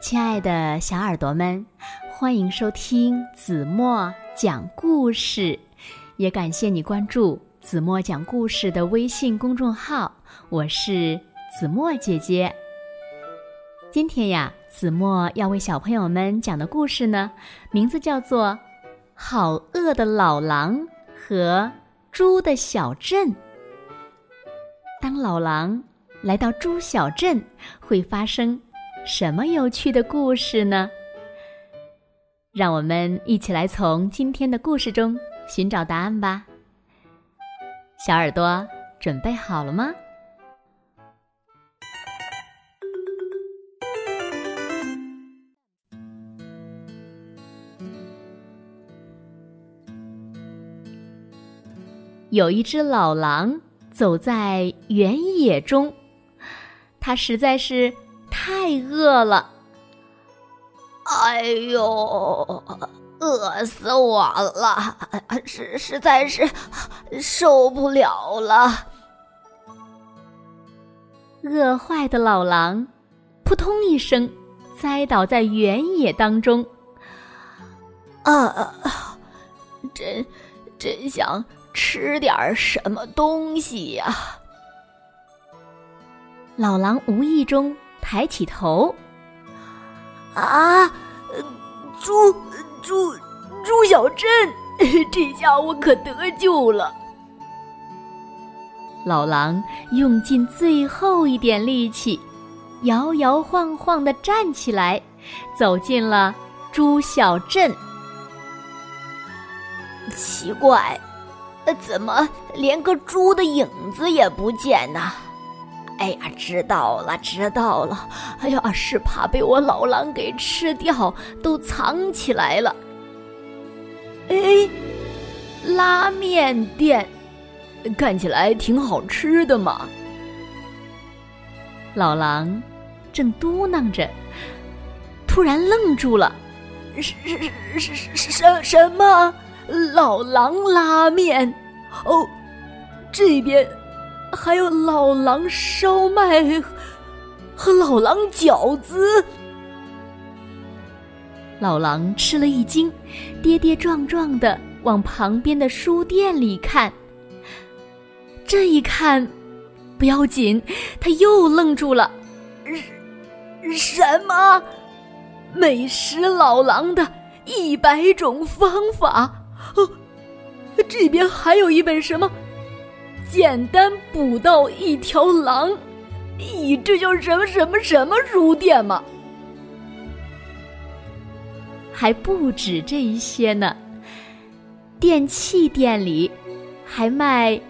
亲爱的小耳朵们，欢迎收听子墨讲故事，也感谢你关注子墨讲故事的微信公众号。我是子墨姐姐。今天呀，子墨要为小朋友们讲的故事呢，名字叫做《好饿的老狼和猪的小镇》。当老狼来到猪小镇，会发生。什么有趣的故事呢？让我们一起来从今天的故事中寻找答案吧。小耳朵准备好了吗？有一只老狼走在原野中，它实在是。太饿了！哎呦，饿死我了！实实在是受不了了。饿坏的老狼扑通一声栽倒在原野当中。啊，真真想吃点什么东西呀！老狼无意中。抬起头，啊，猪猪猪小镇，这下我可得救了。老狼用尽最后一点力气，摇摇晃晃的站起来，走进了猪小镇。奇怪，怎么连个猪的影子也不见呢？哎呀，知道了，知道了。哎呀，是怕被我老狼给吃掉，都藏起来了。哎，拉面店，看起来挺好吃的嘛。老狼正嘟囔着，突然愣住了。什什什什什什么？老狼拉面？哦，这边。还有老狼烧麦和老狼饺子，老狼吃了一惊，跌跌撞撞的往旁边的书店里看。这一看，不要紧，他又愣住了。什什么？美食老狼的一百种方法？哦，这边还有一本什么？简单捕到一条狼，咦，这叫什么什么什么书店吗？还不止这一些呢，电器店里还卖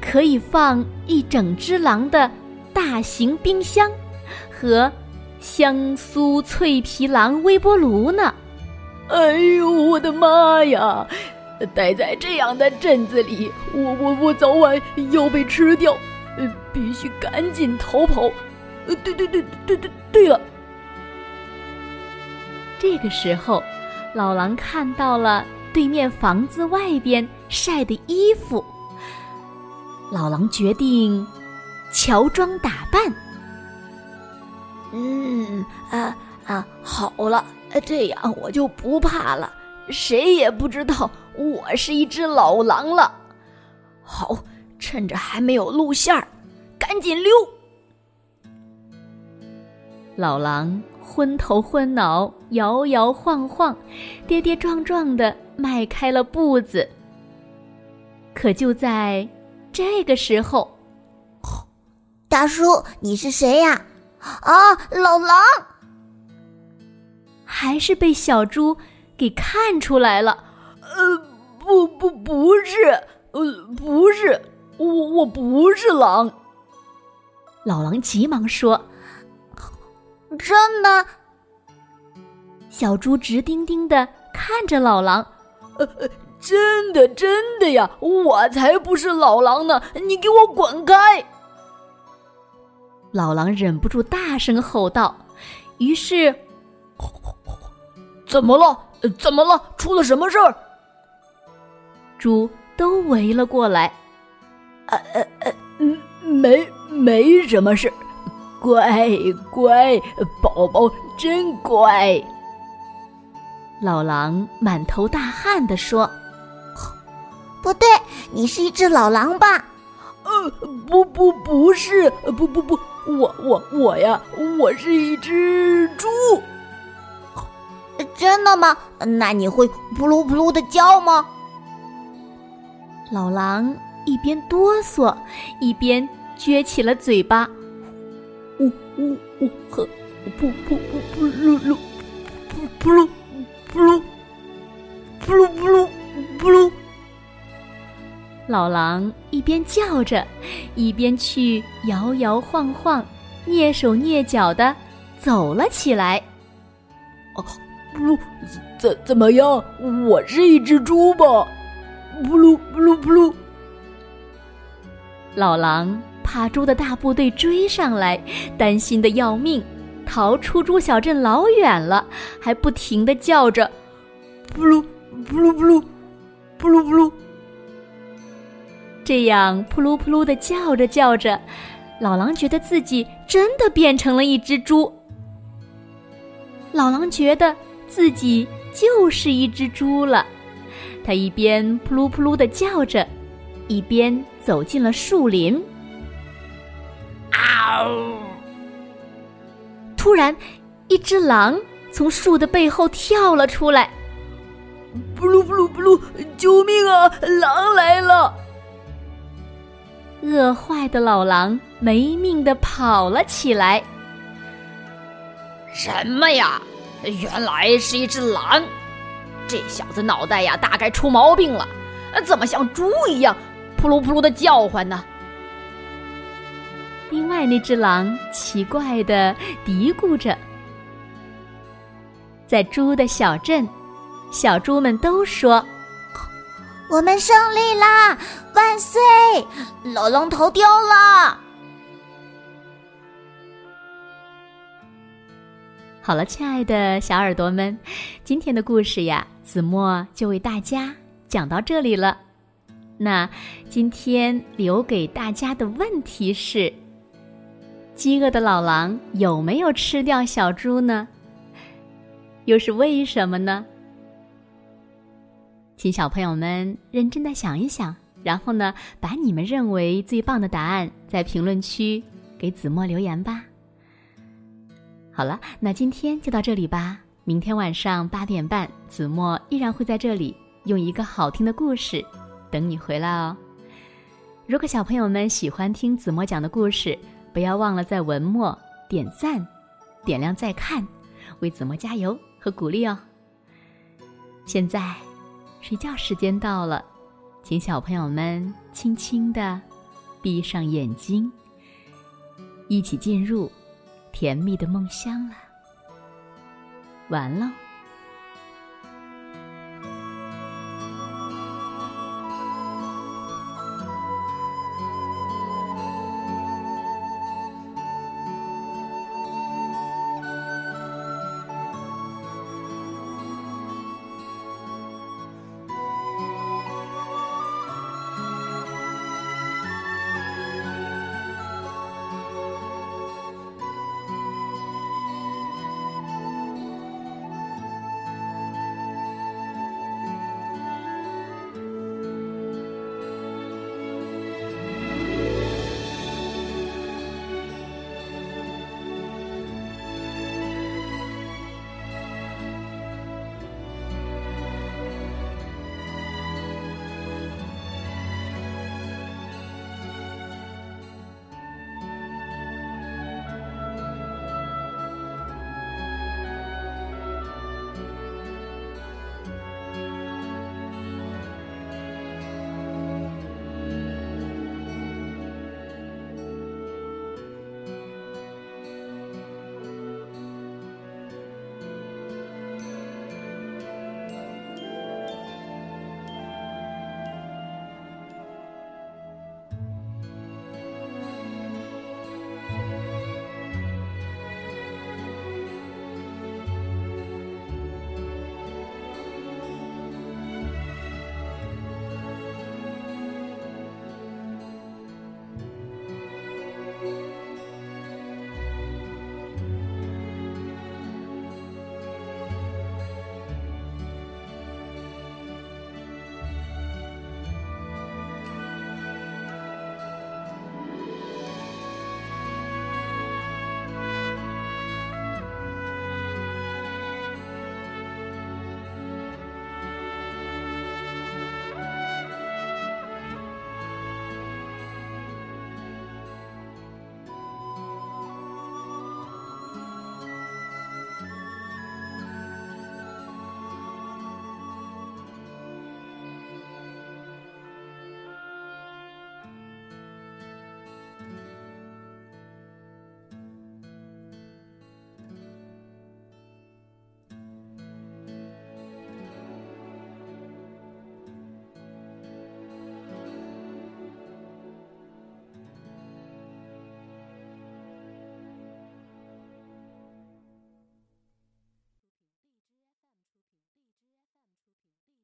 可以放一整只狼的大型冰箱和香酥脆皮狼微波炉呢。哎呦，我的妈呀！待在这样的镇子里，我我我早晚要被吃掉，呃，必须赶紧逃跑。呃，对对对对对对了。这个时候，老狼看到了对面房子外边晒的衣服，老狼决定乔装打扮。嗯啊啊，好了，这样我就不怕了。谁也不知道我是一只老狼了。好，趁着还没有露馅儿，赶紧溜。老狼昏头昏脑，摇摇晃晃，跌跌撞撞的迈开了步子。可就在这个时候，大叔，你是谁呀？啊，老狼！还是被小猪。给看出来了，呃，不不不是，呃，不是，我我不是狼。老狼急忙说：“真的。”小猪直盯盯的看着老狼，呃，真的真的呀，我才不是老狼呢！你给我滚开！老狼忍不住大声吼道，于是，怎么了？怎么了？出了什么事儿？猪都围了过来。呃呃呃，没没什么事，乖乖宝宝真乖。老狼满头大汗地说：“不对，你是一只老狼吧？”“呃，不不不是，不不不，我我我呀，我是一只猪。”“真的吗？那你会扑噜扑噜的叫吗？”老狼一边哆嗦，一边撅起了嘴巴。“呜呜呜呵，噗噗噗噗噜噜，噗噗噜。”噗噜，噗噜噗噜噗噜。老狼一边叫着，一边去摇摇晃晃、蹑手蹑脚的走了起来。哦，不噜，怎怎么样？我是一只猪吧？噗噜噗噜。老狼怕猪的大部队追上来，担心的要命。逃出猪小镇老远了，还不停的叫着，噗噜噗噜噗噜，噗噜噗噜。这样噗噜噗噜的叫着叫着，老狼觉得自己真的变成了一只猪。老狼觉得自己就是一只猪了，他一边扑噜扑噜的叫着，一边走进了树林。啊呜！突然，一只狼从树的背后跳了出来。“噗噜噗噜噗噜，救命啊！狼来了！”饿坏的老狼没命的跑了起来。什么呀？原来是一只狼！这小子脑袋呀，大概出毛病了。怎么像猪一样，扑噜扑噜的叫唤呢？另外那只狼奇怪的嘀咕着，在猪的小镇，小猪们都说：“我们胜利啦！万岁！老狼逃掉了。”好了，亲爱的小耳朵们，今天的故事呀，子墨就为大家讲到这里了。那今天留给大家的问题是。饥饿的老狼有没有吃掉小猪呢？又是为什么呢？请小朋友们认真的想一想，然后呢，把你们认为最棒的答案在评论区给子墨留言吧。好了，那今天就到这里吧。明天晚上八点半，子墨依然会在这里用一个好听的故事等你回来哦。如果小朋友们喜欢听子墨讲的故事，不要忘了在文末点赞、点亮再看，为子墨加油和鼓励哦。现在睡觉时间到了，请小朋友们轻轻的闭上眼睛，一起进入甜蜜的梦乡了。完了。